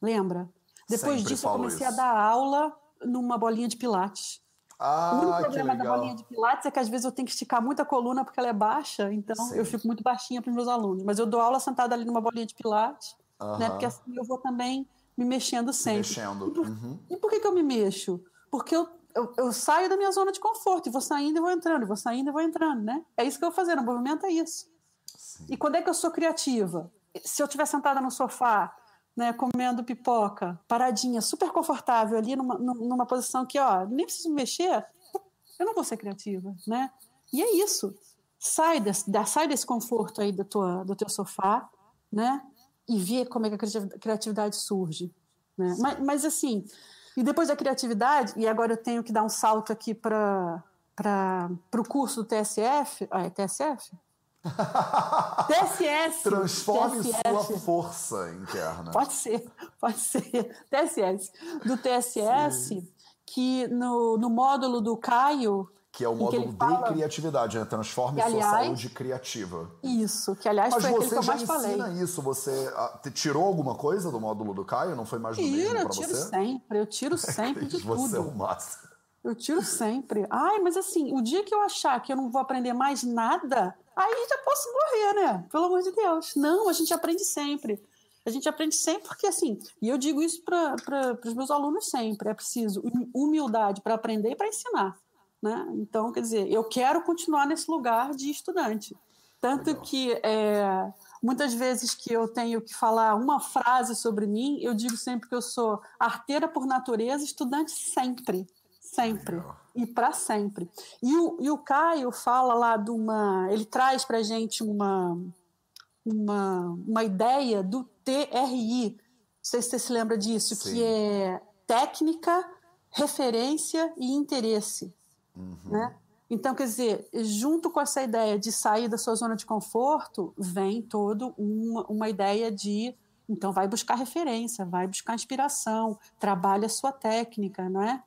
Lembra? Depois Sempre disso, eu comecei isso. a dar aula numa bolinha de pilates. Ah, o único que problema da bolinha de pilates é que às vezes eu tenho que esticar muito a coluna porque ela é baixa, então Sim. eu fico muito baixinha para os meus alunos. Mas eu dou aula sentada ali numa bolinha de pilates, né? Aham. Porque assim eu vou também me mexendo sempre. Mexendo. Uhum. E por que, que eu me mexo? Porque eu, eu, eu saio da minha zona de conforto e vou saindo e vou entrando, e vou saindo e vou entrando, né? É isso que eu vou fazendo, o movimento é isso. Sim. E quando é que eu sou criativa? Se eu estiver sentada no sofá, né, comendo pipoca, paradinha, super confortável ali numa, num- numa posição que, ó, nem preciso me mexer, eu não vou ser criativa, né? E é isso. Sai desse, da- sai desse conforto aí do, tua, do teu sofá, né? E vê como é que a criativ- criatividade surge, né? Mas, mas assim, e depois da criatividade, e agora eu tenho que dar um salto aqui para o curso do TSF, ah, é TSF? TSS. Transforme TSS. sua força interna. Pode ser, pode ser. TSS. Do TSS, que no, no módulo do Caio. Que é o módulo de fala- criatividade, né? Transforme Que, sua aliás, saúde criativa. Isso, que aliás Mas foi aquele que você eu já mais falei. ensina isso. Você ah, te tirou alguma coisa do módulo do Caio? Não foi mais do mesmo Tiro, eu pra tiro você? sempre, eu tiro sempre de você é tudo. o máximo. Eu tiro sempre. Ai, mas assim, o dia que eu achar que eu não vou aprender mais nada, aí já posso morrer, né? Pelo amor de Deus. Não, a gente aprende sempre. A gente aprende sempre porque, assim, e eu digo isso para os meus alunos sempre: é preciso humildade para aprender e para ensinar. Né? Então, quer dizer, eu quero continuar nesse lugar de estudante. Tanto Legal. que é, muitas vezes que eu tenho que falar uma frase sobre mim, eu digo sempre que eu sou arteira por natureza, estudante sempre. Sempre. E para sempre. E o, e o Caio fala lá de uma. Ele traz para gente uma, uma, uma ideia do TRI. Não sei se você se lembra disso, Sim. que é técnica, referência e interesse. Né? Então, quer dizer, junto com essa ideia de sair da sua zona de conforto, vem todo uma, uma ideia de então vai buscar referência, vai buscar inspiração, trabalha a sua técnica, não é?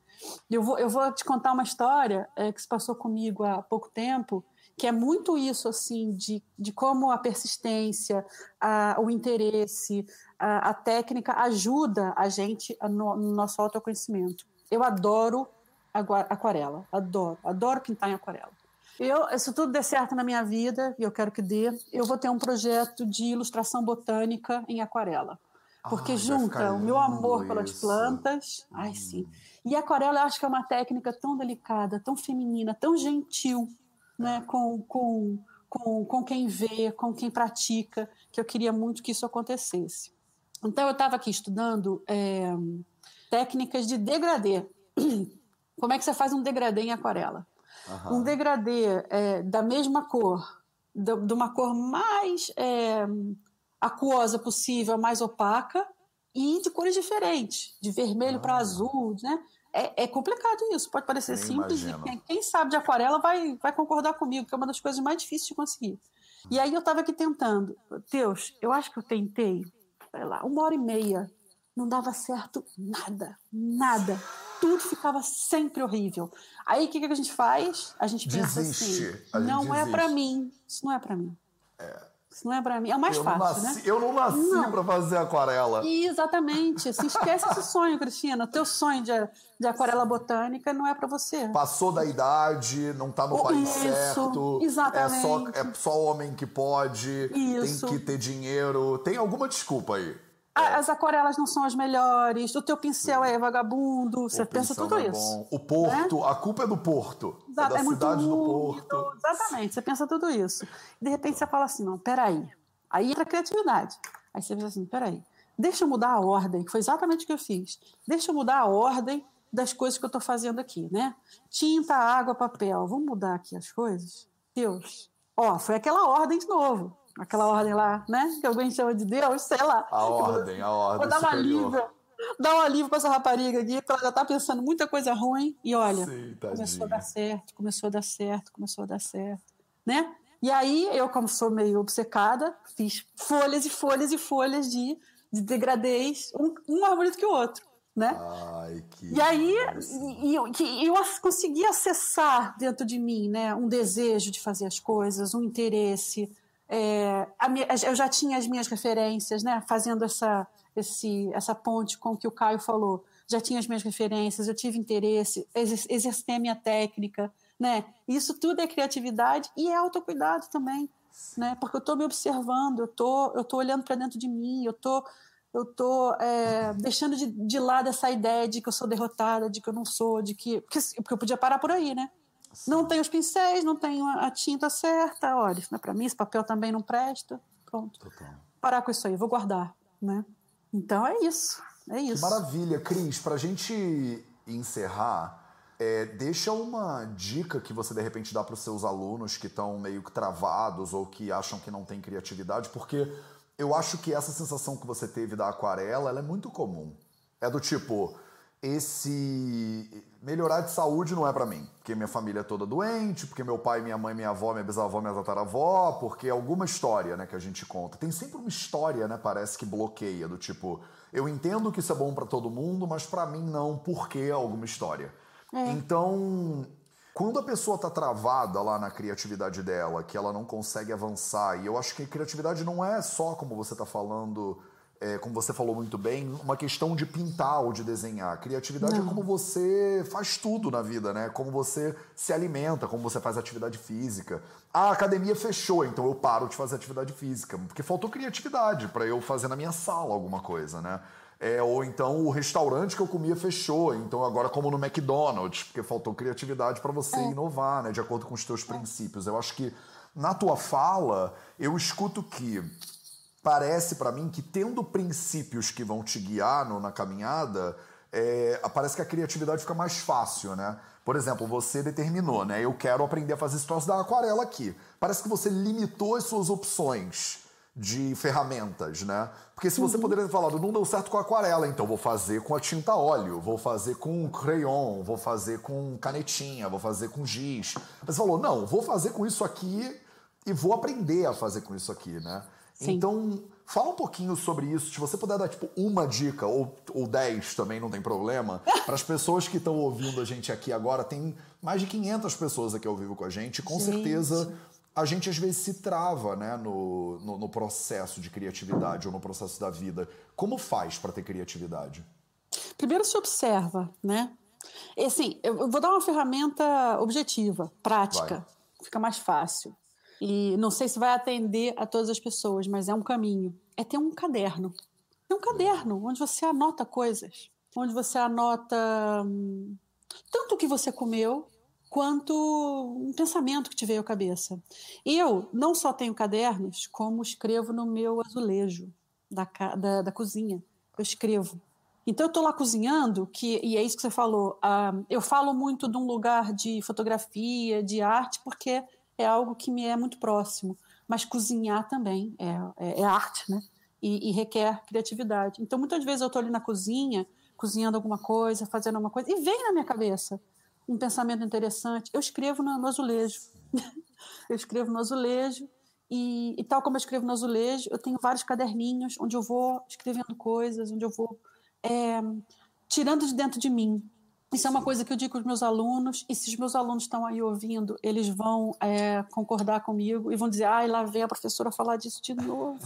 Eu vou, eu vou te contar uma história é, que se passou comigo há pouco tempo, que é muito isso, assim, de, de como a persistência, a, o interesse, a, a técnica ajuda a gente a no, no nosso autoconhecimento. Eu adoro aquarela, adoro, adoro pintar em aquarela. Eu, se tudo der certo na minha vida, e eu quero que dê, eu vou ter um projeto de ilustração botânica em aquarela. Porque junta o meu amor pelas isso. plantas. Ai, sim. E a aquarela eu acho que é uma técnica tão delicada, tão feminina, tão gentil, né? Com, com, com, com quem vê, com quem pratica, que eu queria muito que isso acontecesse. Então eu estava aqui estudando é, técnicas de degradê. Como é que você faz um degradê em aquarela? Aham. Um degradê é, da mesma cor, de, de uma cor mais é, aquosa possível, mais opaca, e de cores diferentes, de vermelho para azul, né? É, é complicado isso, pode parecer simples. Quem, quem sabe de aquarela vai, vai concordar comigo, que é uma das coisas mais difíceis de conseguir. E aí eu estava aqui tentando. Deus, eu acho que eu tentei, sei lá, uma hora e meia. Não dava certo nada, nada. Tudo ficava sempre horrível. Aí o que, que a gente faz? A gente pensa Desiste. assim: A gente não é desiste. para mim. Isso não é para mim. Isso não é para mim. É o mais Eu fácil, nasci, né? eu não nasci pra fazer aquarela. Exatamente. Se esquece esse sonho, Cristina. Teu sonho de, de aquarela botânica não é para você. Passou da idade, não tá no Oh, país isso, certo. exatamente. É só, é só homem que pode. Isso. Tem que ter dinheiro. Tem alguma desculpa aí. A- As aquarelas não são as melhores. O teu pincel é vagabundo. Você O pensa pincel tudo é isso. O Porto, a culpa é do Porto. Exato, é da é muito cidade do úmido, Porto. Exatamente, você pensa tudo isso. De repente você fala assim, não, peraí. Aí entra a criatividade. Aí você pensa assim, peraí, deixa eu mudar a ordem, que foi exatamente o que eu fiz. Deixa eu mudar a ordem das coisas que eu estou fazendo aqui, né? Tinta, água, papel. Vamos mudar aqui as coisas? Deus. Ó, foi aquela ordem de novo. Aquela ordem lá, né? Que alguém chama de Deus, sei lá. A ordem, a ordem Vou dar um superior. alívio. Dar um alívio pra essa rapariga aqui, porque ela já tá pensando muita coisa ruim. E olha, Sim, começou a dar certo, começou a dar certo, começou a dar certo, né? E aí, eu, como sou meio obcecada, fiz folhas e folhas e folhas de, de degradês, um, um mais bonito que o outro. Né? Ai, que e aí e, e, eu consegui acessar dentro de mim né, um desejo de fazer as coisas, um interesse. É, minha, eu já tinha as minhas referências, né, fazendo essa, esse, essa ponte com o que o Caio falou. Já tinha as minhas referências, eu tive interesse, exercitei a minha técnica, né? Isso tudo é criatividade e é autocuidado também, né? Porque eu estou me observando, eu tô, eu tô olhando para dentro de mim, eu tô, eu tô é, deixando de, de lado essa ideia de que eu sou derrotada, de que eu não sou, de que porque, porque eu podia parar por aí, né? Não tenho os pincéis, não tenho a tinta certa, olha, isso não é para mim, esse papel também não presta, pronto. Total. Parar com isso aí, vou guardar, né? Então é isso, é isso. Que maravilha, Cris. Para a gente encerrar, é, deixa uma dica que você de repente dá para os seus alunos que estão meio que travados ou que acham que não tem criatividade, porque eu acho que essa sensação que você teve da aquarela é muito comum. É do tipo, esse melhorar de saúde não é para mim, porque minha família é toda doente, porque meu pai, minha mãe, minha avó, minha bisavó, minha tataravó, porque alguma história, né, que a gente conta. Tem sempre uma história, né, parece que bloqueia do tipo, eu entendo que isso é bom para todo mundo, mas para mim não, porque alguma história. É. Então, quando a pessoa está travada lá na criatividade dela, que ela não consegue avançar, e eu acho que criatividade não é só, como você está falando, é, como você falou muito bem, uma questão de pintar ou de desenhar. Criatividade é não. é como você faz tudo na vida, né? Como você se alimenta, como você faz atividade física. A academia fechou, então eu paro de fazer atividade física, porque faltou criatividade para eu fazer na minha sala alguma coisa, né? É, ou então o restaurante que eu comia fechou, então agora como no McDonald's, porque faltou criatividade para você é. inovar, né, de acordo com os teus princípios. Eu acho que na tua fala eu escuto que parece para mim que tendo princípios que vão te guiar no, na caminhada, é, parece que a criatividade fica mais fácil, né? Por exemplo, você determinou, né? Eu quero aprender a fazer esse troço da aquarela aqui. Parece que você limitou as suas opções de ferramentas, né? Porque se você uhum. poderia ter falado, não deu certo com a aquarela, então vou fazer com a tinta óleo, vou fazer com crayon, vou fazer com canetinha, vou fazer com giz. Mas você falou, não, vou fazer com isso aqui e vou aprender a fazer com isso aqui, né? Sim. Então, fala um pouquinho sobre isso. Se você puder dar, tipo, uma dica, ou, ou dez também, não tem problema, para as pessoas que estão ouvindo a gente aqui agora, tem mais de 500 pessoas aqui ao vivo com a gente, com gente. certeza a gente às vezes se trava né, no, no, no, processo de criatividade ou no processo da vida. Como faz para ter criatividade? Primeiro se observa, né? E, assim, eu vou dar uma ferramenta objetiva, prática, vai. fica mais fácil. E não sei se vai atender a todas as pessoas, mas é um caminho. É ter um caderno. É um caderno onde você anota coisas, onde você anota hum, tanto o que você comeu, quanto um pensamento que te veio à cabeça. Eu não só tenho cadernos, como escrevo no meu azulejo da, da, da cozinha. Eu escrevo. Então eu estou lá cozinhando, que, e é isso que você falou. Uh, eu falo muito de um lugar de fotografia, de arte, porque é algo que me é muito próximo. Mas cozinhar também é, é, é arte, né? E, e, requer criatividade. Então muitas vezes eu estou ali na cozinha, cozinhando alguma coisa, fazendo alguma coisa, e vem na minha cabeça um pensamento interessante. Eu escrevo no, no azulejo. eu escrevo no azulejo e, e, tal como eu escrevo no azulejo, eu tenho vários caderninhos onde eu vou escrevendo coisas, onde eu vou é, tirando de dentro de mim. Isso é uma coisa que eu digo aos meus alunos, e se os meus alunos estão aí ouvindo, eles vão é, concordar comigo e vão dizer: ai, lá vem a professora falar disso de novo.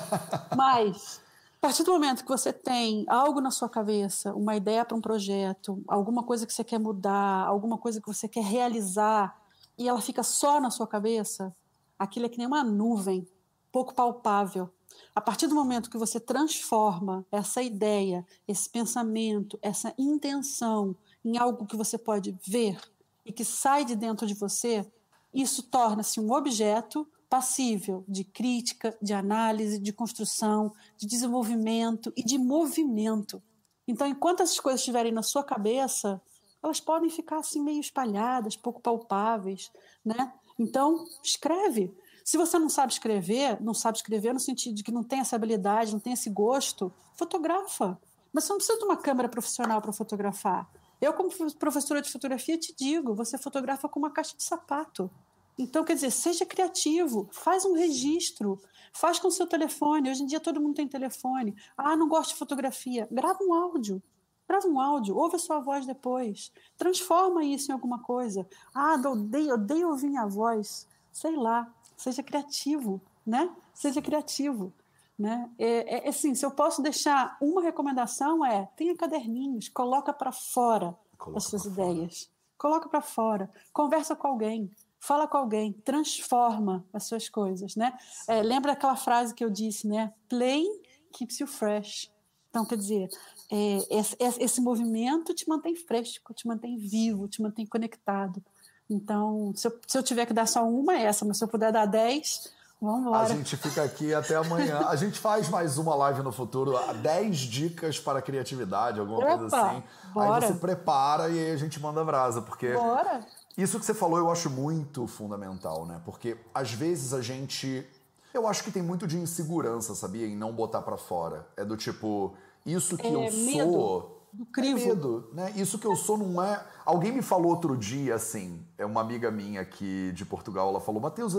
Mas a partir do momento que você tem algo na sua cabeça, uma ideia para um projeto, alguma coisa que você quer mudar, alguma coisa que você quer realizar, e ela fica só na sua cabeça, aquilo é que nem uma nuvem, pouco palpável. A partir do momento que você transforma essa ideia, esse pensamento, essa intenção em algo que você pode ver e que sai de dentro de você, isso torna-se um objeto passível de crítica, de análise, de construção, de desenvolvimento e de movimento. Então, enquanto essas coisas estiverem na sua cabeça, elas podem ficar assim meio espalhadas, pouco palpáveis, né? Então, escreve. Se você não sabe escrever, não sabe escrever no sentido de que não tem essa habilidade, não tem esse gosto, fotografa. Mas você não precisa de uma câmera profissional para fotografar. Eu, como professora de fotografia, te digo, você fotografa com uma caixa de sapato Então, quer dizer, seja criativo, faz um registro, faz com o seu telefone. Hoje em dia todo mundo tem telefone. Ah, não gosto de fotografia. Grava um áudio. Grava um áudio, ouve a sua voz depois. Transforma isso em alguma coisa. Ah, odeio, odeio ouvir minha voz. Sei lá, seja criativo, né? Seja criativo. Né? É, é, é assim, se eu posso deixar uma recomendação é tenha caderninhos, coloca para fora coloca as suas ideias, fora. coloca para fora, conversa com alguém, fala com alguém, transforma as suas coisas, né? É, lembra aquela frase que eu disse, né? Play keeps you fresh. Então, quer dizer, é, esse, esse, movimento te mantém fresco, te mantém vivo, te mantém conectado. Então, se eu, se eu tiver que dar só uma, é essa, mas se eu puder dar dez, Vamos A gente fica aqui até amanhã. A gente faz mais uma live no futuro, 10 dicas para criatividade, alguma Opa, coisa assim. Bora. Aí você prepara e aí a gente manda brasa, porque bora. isso que você falou eu acho muito fundamental, né? Porque às vezes a gente eu acho que tem muito de insegurança, sabia, em não botar para fora. É do tipo, isso que é, eu medo. sou do crivo. É medo, né? Isso que eu sou não é. Alguém me falou outro dia, assim, é uma amiga minha aqui de Portugal, ela falou, Matheus,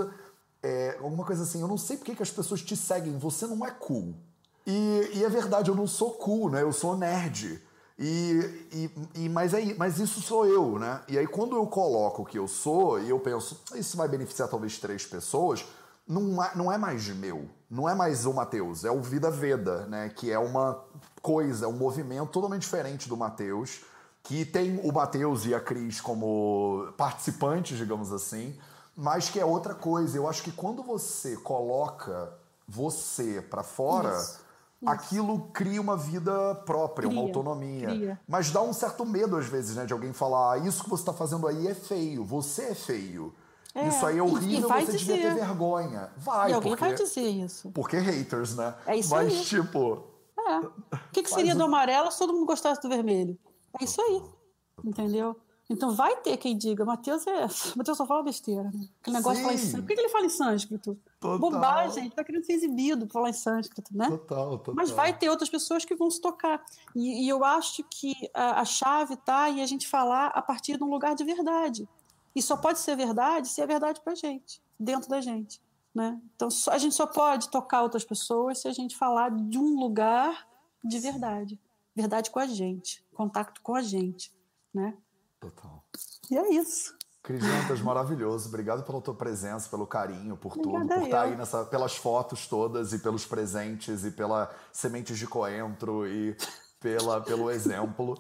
é, alguma coisa assim, eu não sei porque que as pessoas te seguem, você não é cool. E, e é verdade, eu não sou cool, né? Eu sou nerd. E, e, e, mas, é, mas isso sou eu, né? E aí quando eu coloco o que eu sou e eu penso, isso vai beneficiar talvez três pessoas, não é, não é mais meu, não é mais o Mateus, é o Vida Veda, né? Que é uma coisa, é um movimento totalmente diferente do Mateus, que tem o Mateus e a Cris como participantes, digamos assim, mas que é outra coisa. Eu acho que quando você coloca você para fora, isso, isso. aquilo cria uma vida própria, cria, uma autonomia. Cria. Mas dá um certo medo às vezes, né, de alguém falar: ah, isso que você está fazendo aí é feio, você é feio. É, isso aí é horrível, você dizer. devia ter vergonha. Vai, e alguém porque, vai dizer isso. Porque haters, né? É isso Mas, aí. tipo. É. O que, que seria do amarelo se todo mundo gostasse do vermelho? É isso aí. Entendeu? Então vai ter quem diga, Mateus é. Mateus só fala besteira, né? Aquele negócio de falar em sânscrito. Por que, ele fala em sânscrito? Total. Bobagem, ele tá querendo ser exibido falar em sânscrito, né? Total, total. Mas vai ter outras pessoas que vão se tocar. E, e eu acho que a, a chave tá em a gente falar a partir de um lugar de verdade. E só pode ser verdade se é verdade pra gente, dentro da gente. Né? Então a gente só pode tocar outras pessoas se a gente falar de um lugar de verdade. Verdade com a gente, contato com a gente. Né? Total. E é isso. Cris Dantas, maravilhoso. Obrigado pela tua presença, pelo carinho, por Obrigada tudo, por estar aí nessa, pelas fotos todas e pelos presentes e pela sementes de coentro e pela, pelo exemplo.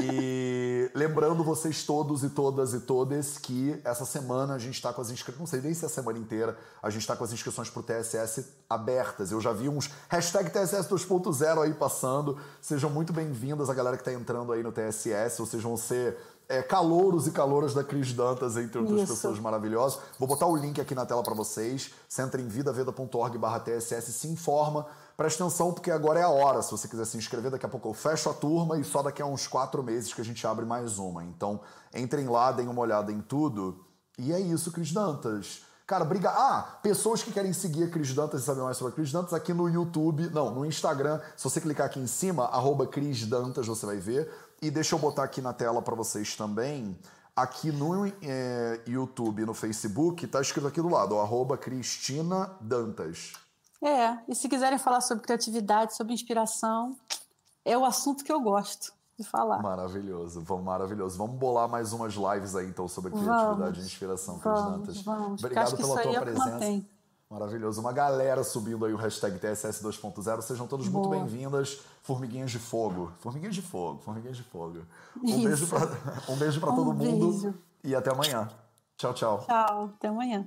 E lembrando vocês todos e todas e todas que essa semana a gente está com as inscrições, não sei nem se é a semana inteira, a gente está com as inscrições para o TSS abertas. Eu já vi uns hashtag TSS 2.0 aí passando. Sejam muito bem-vindas a galera que está entrando aí no TSS, ou sejam ser é, calouros e calouras da Cris Dantas, entre outras Isso. pessoas maravilhosas. Vou botar o link aqui na tela para vocês. Você entra em vidaveda.org barra TSS, se informa. Presta atenção, porque agora é a hora. Se você quiser se inscrever, daqui a pouco eu fecho a turma e só daqui a uns quatro meses que a gente abre mais uma. Então, entrem lá, deem uma olhada em tudo. E é isso, Cris Dantas. Cara, briga. Ah, pessoas que querem seguir a Cris Dantas e saber mais sobre a Cris Dantas aqui no YouTube, não, no Instagram. Se você clicar aqui em cima, arroba Cris Dantas, você vai ver. E deixa eu botar aqui na tela para vocês também. Aqui no é, YouTube no Facebook, tá escrito aqui do lado, arroba Cristina Dantas. É, e se quiserem falar sobre criatividade, sobre inspiração, é o assunto que eu gosto de falar. Maravilhoso, vamos, maravilhoso. Vamos bolar mais umas lives aí, então, sobre criatividade vamos, e inspiração, Cris Dantas. Vamos, Obrigado pela tua é presença. Maravilhoso. Uma galera subindo aí o hashtag TSS 2.0. Sejam todos Boa. muito bem-vindas. Formiguinhas de fogo. Formiguinhas de fogo. Formiguinhas de fogo. Um beijo pra, um beijo pra um todo beijo. mundo. E até amanhã. Tchau, tchau. Tchau. Até amanhã.